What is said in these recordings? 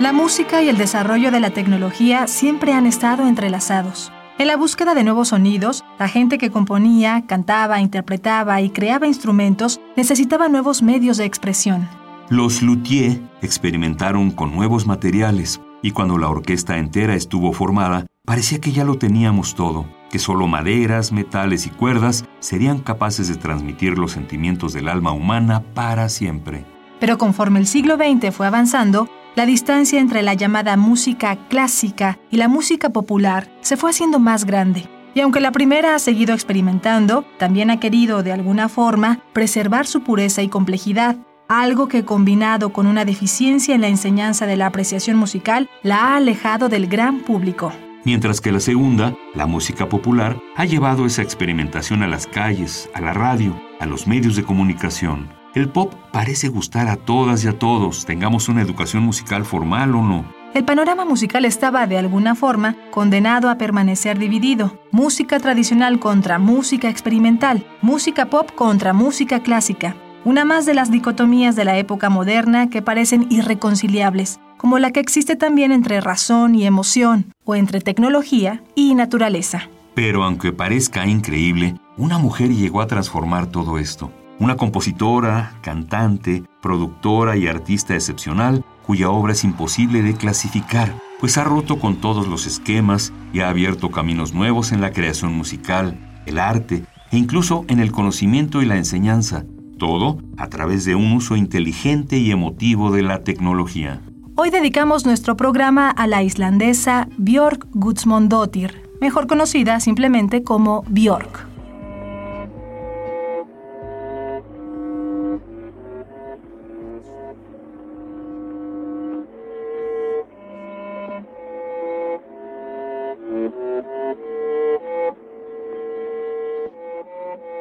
La música y el desarrollo de la tecnología siempre han estado entrelazados. En la búsqueda de nuevos sonidos, la gente que componía, cantaba, interpretaba y creaba instrumentos necesitaba nuevos medios de expresión. Los luthiers experimentaron con nuevos materiales y cuando la orquesta entera estuvo formada, parecía que ya lo teníamos todo, que solo maderas, metales y cuerdas serían capaces de transmitir los sentimientos del alma humana para siempre. Pero conforme el siglo XX fue avanzando, la distancia entre la llamada música clásica y la música popular se fue haciendo más grande. Y aunque la primera ha seguido experimentando, también ha querido, de alguna forma, preservar su pureza y complejidad, algo que combinado con una deficiencia en la enseñanza de la apreciación musical, la ha alejado del gran público. Mientras que la segunda, la música popular, ha llevado esa experimentación a las calles, a la radio, a los medios de comunicación. El pop parece gustar a todas y a todos, tengamos una educación musical formal o no. El panorama musical estaba, de alguna forma, condenado a permanecer dividido. Música tradicional contra música experimental, música pop contra música clásica. Una más de las dicotomías de la época moderna que parecen irreconciliables, como la que existe también entre razón y emoción, o entre tecnología y naturaleza. Pero aunque parezca increíble, una mujer llegó a transformar todo esto una compositora, cantante, productora y artista excepcional cuya obra es imposible de clasificar, pues ha roto con todos los esquemas y ha abierto caminos nuevos en la creación musical, el arte e incluso en el conocimiento y la enseñanza, todo a través de un uso inteligente y emotivo de la tecnología. Hoy dedicamos nuestro programa a la islandesa Björk Guðmundsdóttir, mejor conocida simplemente como Björk.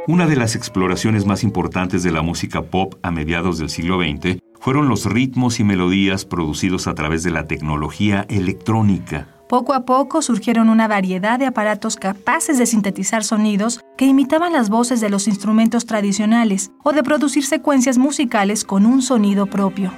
Una de las exploraciones más importantes de la música pop a mediados del siglo XX fueron los ritmos y melodías producidos a través de la tecnología electrónica. Poco a poco surgieron una variedad de aparatos capaces de sintetizar sonidos que imitaban las voces de los instrumentos tradicionales o de producir secuencias musicales con un sonido propio.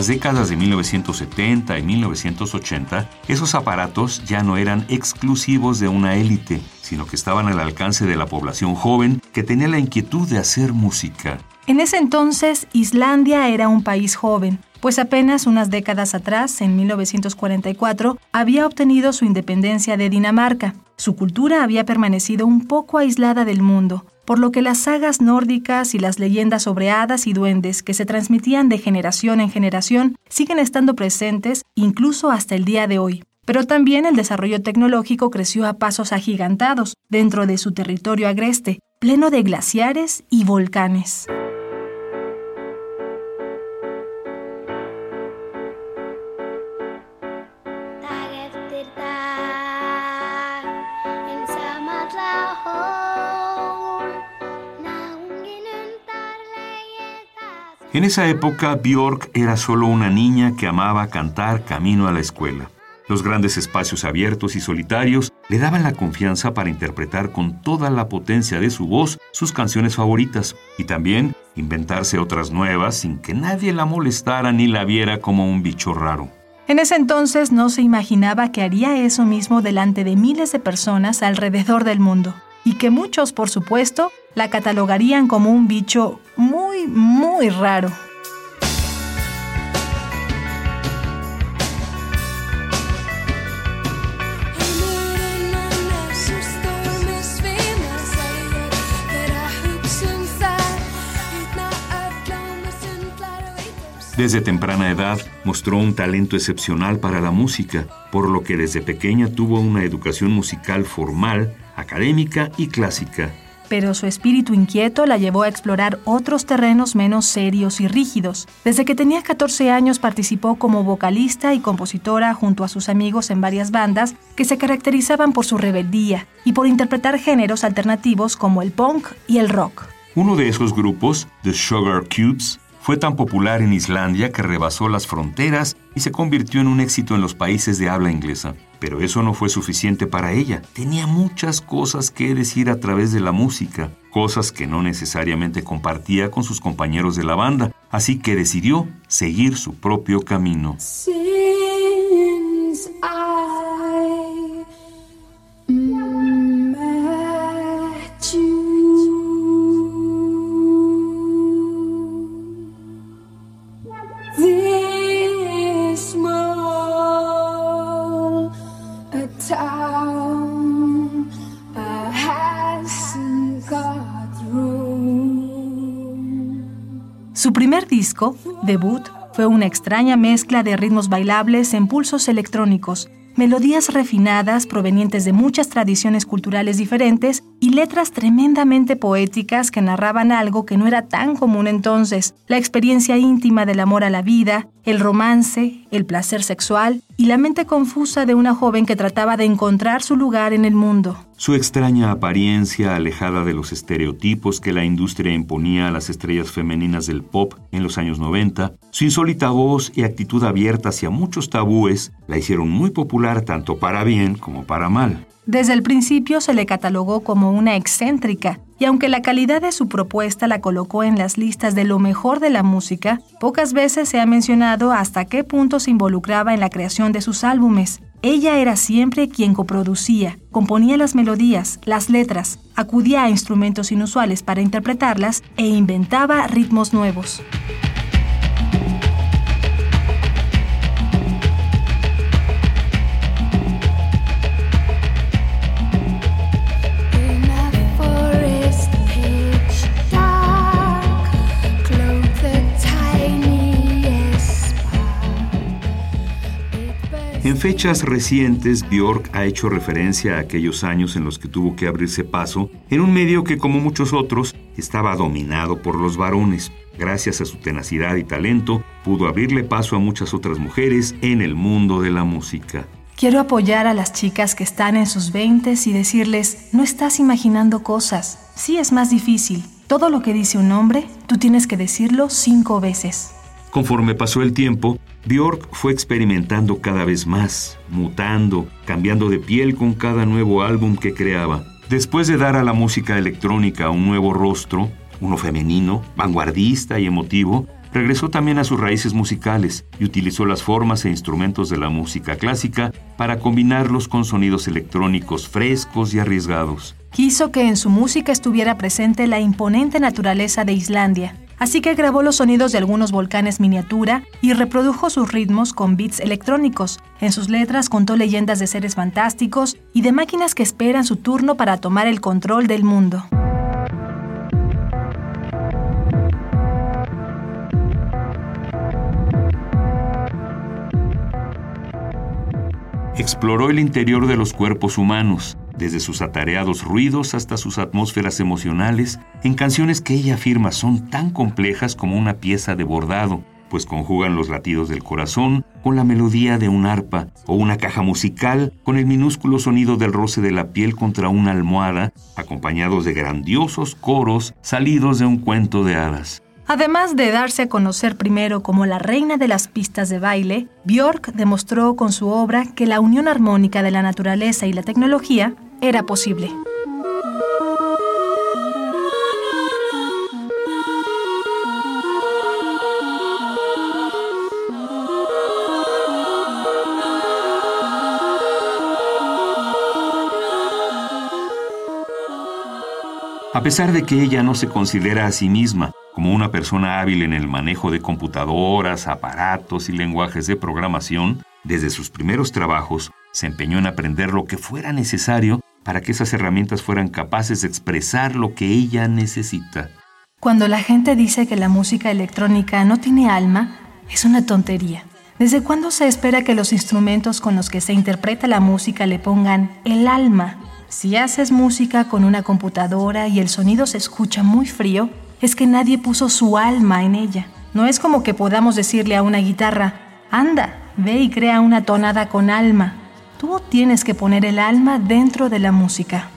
Las décadas de 1970 y 1980, esos aparatos ya no eran exclusivos de una élite, sino que estaban al alcance de la población joven que tenía la inquietud de hacer música. En ese entonces, Islandia era un país joven, pues apenas unas décadas atrás, en 1944, había obtenido su independencia de Dinamarca. Su cultura había permanecido un poco aislada del mundo, por lo que las sagas nórdicas y las leyendas sobre hadas y duendes que se transmitían de generación en generación siguen estando presentes incluso hasta el día de hoy. Pero también el desarrollo tecnológico creció a pasos agigantados dentro de su territorio agreste, pleno de glaciares y volcanes. En esa época, Björk era solo una niña que amaba cantar camino a la escuela. Los grandes espacios abiertos y solitarios le daban la confianza para interpretar con toda la potencia de su voz sus canciones favoritas y también inventarse otras nuevas sin que nadie la molestara ni la viera como un bicho raro. En ese entonces no se imaginaba que haría eso mismo delante de miles de personas alrededor del mundo y que muchos, por supuesto, la catalogarían como un bicho muy, muy raro. Desde temprana edad mostró un talento excepcional para la música, por lo que desde pequeña tuvo una educación musical formal, académica y clásica. Pero su espíritu inquieto la llevó a explorar otros terrenos menos serios y rígidos. Desde que tenía 14 años participó como vocalista y compositora junto a sus amigos en varias bandas que se caracterizaban por su rebeldía y por interpretar géneros alternativos como el punk y el rock. Uno de esos grupos, The Sugar Cubes, fue tan popular en Islandia que rebasó las fronteras y se convirtió en un éxito en los países de habla inglesa. Pero eso no fue suficiente para ella. Tenía muchas cosas que decir a través de la música, cosas que no necesariamente compartía con sus compañeros de la banda, así que decidió seguir su propio camino. Su disco, debut, fue una extraña mezcla de ritmos bailables en pulsos electrónicos, melodías refinadas provenientes de muchas tradiciones culturales diferentes y letras tremendamente poéticas que narraban algo que no era tan común entonces, la experiencia íntima del amor a la vida, el romance, el placer sexual y la mente confusa de una joven que trataba de encontrar su lugar en el mundo. Su extraña apariencia alejada de los estereotipos que la industria imponía a las estrellas femeninas del pop en los años 90, su insólita voz y actitud abierta hacia muchos tabúes la hicieron muy popular tanto para bien como para mal. Desde el principio se le catalogó como una excéntrica, y aunque la calidad de su propuesta la colocó en las listas de lo mejor de la música, pocas veces se ha mencionado hasta qué punto se involucraba en la creación de sus álbumes. Ella era siempre quien coproducía, componía las melodías, las letras, acudía a instrumentos inusuales para interpretarlas e inventaba ritmos nuevos. Fechas recientes, Björk ha hecho referencia a aquellos años en los que tuvo que abrirse paso en un medio que, como muchos otros, estaba dominado por los varones. Gracias a su tenacidad y talento, pudo abrirle paso a muchas otras mujeres en el mundo de la música. Quiero apoyar a las chicas que están en sus veintes y decirles, no estás imaginando cosas. Sí es más difícil. Todo lo que dice un hombre, tú tienes que decirlo cinco veces. Conforme pasó el tiempo, Björk fue experimentando cada vez más, mutando, cambiando de piel con cada nuevo álbum que creaba. Después de dar a la música electrónica un nuevo rostro, uno femenino, vanguardista y emotivo, regresó también a sus raíces musicales y utilizó las formas e instrumentos de la música clásica para combinarlos con sonidos electrónicos frescos y arriesgados. Quiso que en su música estuviera presente la imponente naturaleza de Islandia, así que grabó los sonidos de algunos volcanes miniatura y reprodujo sus ritmos con beats electrónicos. En sus letras contó leyendas de seres fantásticos y de máquinas que esperan su turno para tomar el control del mundo. Exploró el interior de los cuerpos humanos, desde sus atareados ruidos hasta sus atmósferas emocionales, en canciones que ella afirma son tan complejas como una pieza de bordado, pues conjugan los latidos del corazón con la melodía de un arpa o una caja musical con el minúsculo sonido del roce de la piel contra una almohada, acompañados de grandiosos coros salidos de un cuento de hadas. Además de darse a conocer primero como la reina de las pistas de baile, Björk demostró con su obra que la unión armónica de la naturaleza y la tecnología era posible. A pesar de que ella no se considera a sí misma como una persona hábil en el manejo de computadoras, aparatos y lenguajes de programación, desde sus primeros trabajos se empeñó en aprender lo que fuera necesario para que esas herramientas fueran capaces de expresar lo que ella necesita. Cuando la gente dice que la música electrónica no tiene alma, Es una tontería. ¿Desde cuándo se espera que los instrumentos con los que se interpreta la música le pongan el alma? Si haces música con una computadora y el sonido se escucha muy frío, es que nadie puso su alma en ella. No es como que podamos decirle a una guitarra, anda, ve y crea una tonada con alma. Tú tienes que poner el alma dentro de la música.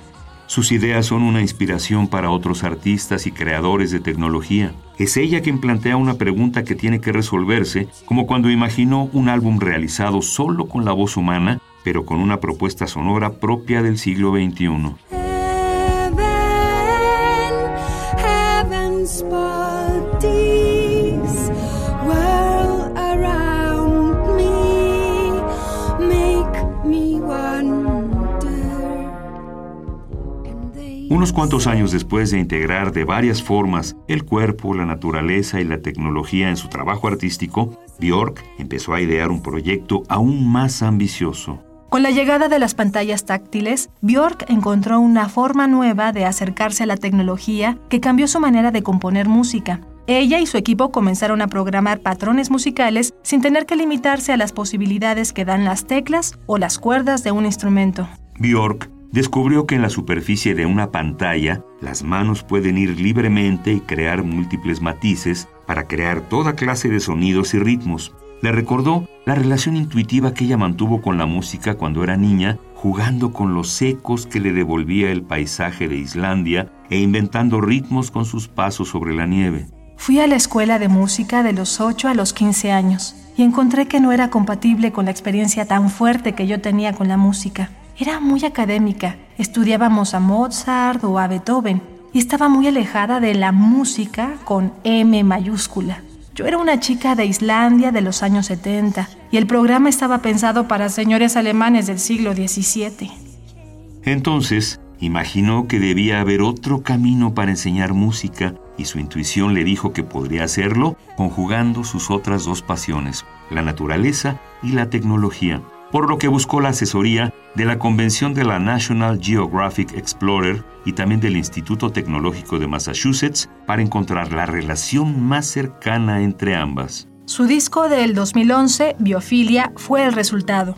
Sus ideas son una inspiración para otros artistas y creadores de tecnología. Es ella quien plantea una pregunta que tiene que resolverse, como cuando imaginó un álbum realizado solo con la voz humana, pero con una propuesta sonora propia del siglo XXI. Unos cuantos años después de integrar de varias formas el cuerpo, la naturaleza y la tecnología en su trabajo artístico, Björk empezó a idear un proyecto aún más ambicioso. Con la llegada de las pantallas táctiles, Björk encontró una forma nueva de acercarse a la tecnología que cambió su manera de componer música. Ella y su equipo comenzaron a programar patrones musicales sin tener que limitarse a las posibilidades que dan las teclas o las cuerdas de un instrumento. Björk descubrió que en la superficie de una pantalla las manos pueden ir libremente y crear múltiples matices para crear toda clase de sonidos y ritmos. Le recordó la relación intuitiva que ella mantuvo con la música cuando era niña, jugando con los ecos que le devolvía el paisaje de Islandia e inventando ritmos con sus pasos sobre la nieve. Fui a la escuela de música de los 8 a los 15 años y encontré que no era compatible con la experiencia tan fuerte que yo tenía con la música. Era muy académica, estudiábamos a Mozart o a Beethoven y estaba muy alejada de la música con M mayúscula. Yo era una chica de Islandia de los años 70 y el programa estaba pensado para señores alemanes del siglo XVII. Entonces, imaginó que debía haber otro camino para enseñar música y su intuición le dijo que podría hacerlo conjugando sus otras dos pasiones, la naturaleza y la tecnología por lo que buscó la asesoría de la Convención de la National Geographic Explorer y también del Instituto Tecnológico de Massachusetts para encontrar la relación más cercana entre ambas. Su disco del 2011, Biofilia, fue el resultado.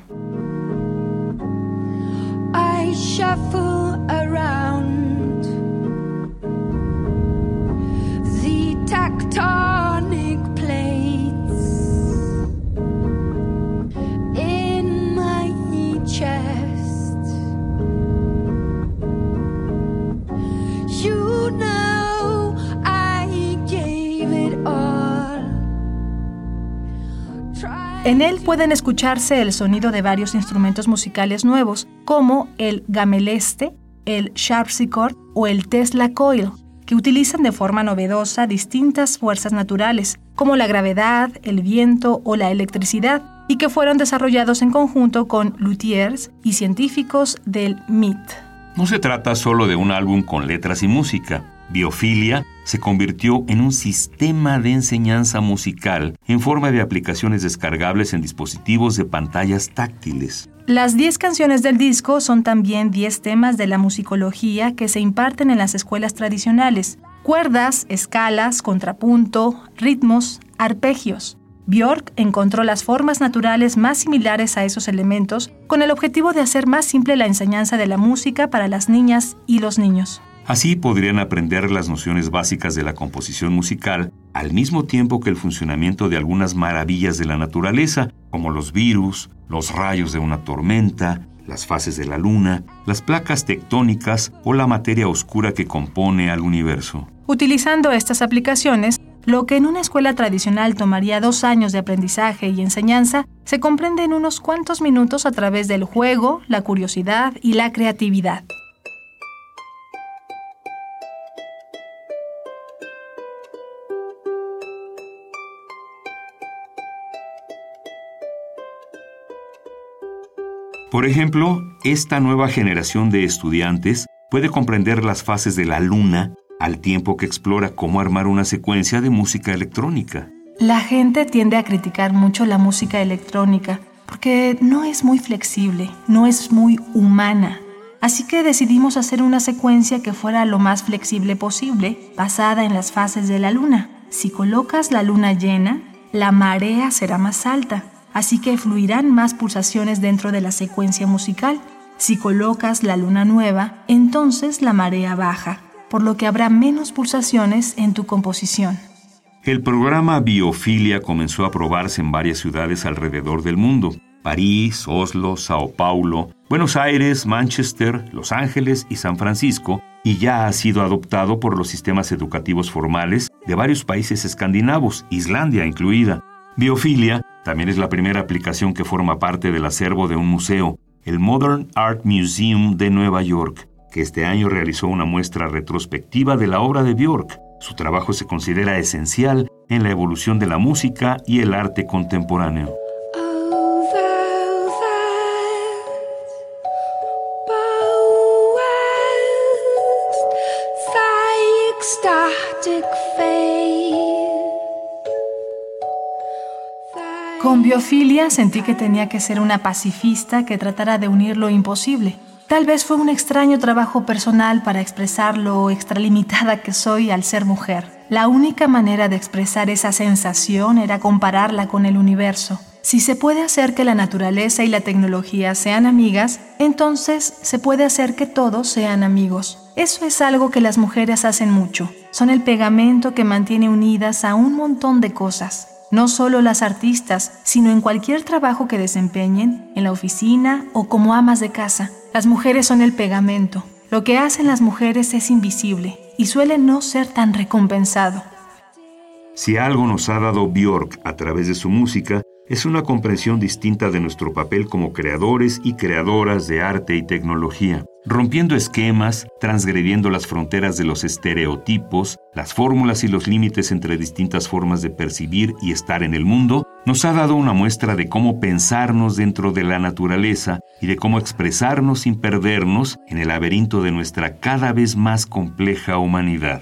En él pueden escucharse el sonido de varios instrumentos musicales nuevos, como el gameleste, el sharpsichord o el Tesla coil, que utilizan de forma novedosa distintas fuerzas naturales, como la gravedad, el viento o la electricidad, y que fueron desarrollados en conjunto con luthiers y científicos del MIT. No se trata solo de un álbum con letras y música. Biofilia se convirtió en un sistema de enseñanza musical en forma de aplicaciones descargables en dispositivos de pantallas táctiles. Las 10 canciones del disco son también 10 temas de la musicología que se imparten en las escuelas tradicionales. Cuerdas, escalas, contrapunto, ritmos, arpegios. Björk encontró las formas naturales más similares a esos elementos con el objetivo de hacer más simple la enseñanza de la música para las niñas y los niños. Así podrían aprender las nociones básicas de la composición musical al mismo tiempo que el funcionamiento de algunas maravillas de la naturaleza, como los virus, los rayos de una tormenta, las fases de la luna, las placas tectónicas o la materia oscura que compone al universo. Utilizando estas aplicaciones, lo que en una escuela tradicional tomaría dos años de aprendizaje y enseñanza, se comprende en unos cuantos minutos a través del juego, la curiosidad y la creatividad. Por ejemplo, esta nueva generación de estudiantes puede comprender las fases de la luna al tiempo que explora cómo armar una secuencia de música electrónica. La gente tiende a criticar mucho la música electrónica porque no es muy flexible, no es muy humana. Así que decidimos hacer una secuencia que fuera lo más flexible posible, basada en las fases de la luna. Si colocas la luna llena, la marea será más alta, así que fluirán más pulsaciones dentro de la secuencia musical. Si colocas la luna nueva, entonces la marea baja, por lo que habrá menos pulsaciones en tu composición. El programa Biofilia comenzó a probarse en varias ciudades alrededor del mundo. París, Oslo, Sao Paulo, Buenos Aires, Manchester, Los Ángeles y San Francisco, y ya ha sido adoptado por los sistemas educativos formales de varios países escandinavos, Islandia incluida. Biofilia también es la primera aplicación que forma parte del acervo de un museo, el Modern Art Museum de Nueva York, que este año realizó una muestra retrospectiva de la obra de Björk. Su trabajo se considera esencial en la evolución de la música y el arte contemporáneo. Con biofilia sentí que tenía que ser una pacifista que tratara de unir lo imposible. Tal vez fue un extraño trabajo personal para expresar lo extralimitada que soy al ser mujer. La única manera de expresar esa sensación era compararla con el universo. Si se puede hacer que la naturaleza y la tecnología sean amigas, entonces se puede hacer que todos sean amigos. Eso es algo que las mujeres hacen mucho. Son el pegamento que mantiene unidas a un montón de cosas no solo las artistas, sino en cualquier trabajo que desempeñen, en la oficina o como amas de casa. Las mujeres son el pegamento. Lo que hacen las mujeres es invisible y suele no ser tan recompensado. Si algo nos ha dado Björk a través de su música, es una comprensión distinta de nuestro papel como creadores y creadoras de arte y tecnología, rompiendo esquemas, transgrediendo las fronteras de los estereotipos, las fórmulas y los límites entre distintas formas de percibir y estar en el mundo, nos ha dado una muestra de cómo pensarnos dentro de la naturaleza y de cómo expresarnos sin perdernos en el laberinto de nuestra cada vez más compleja humanidad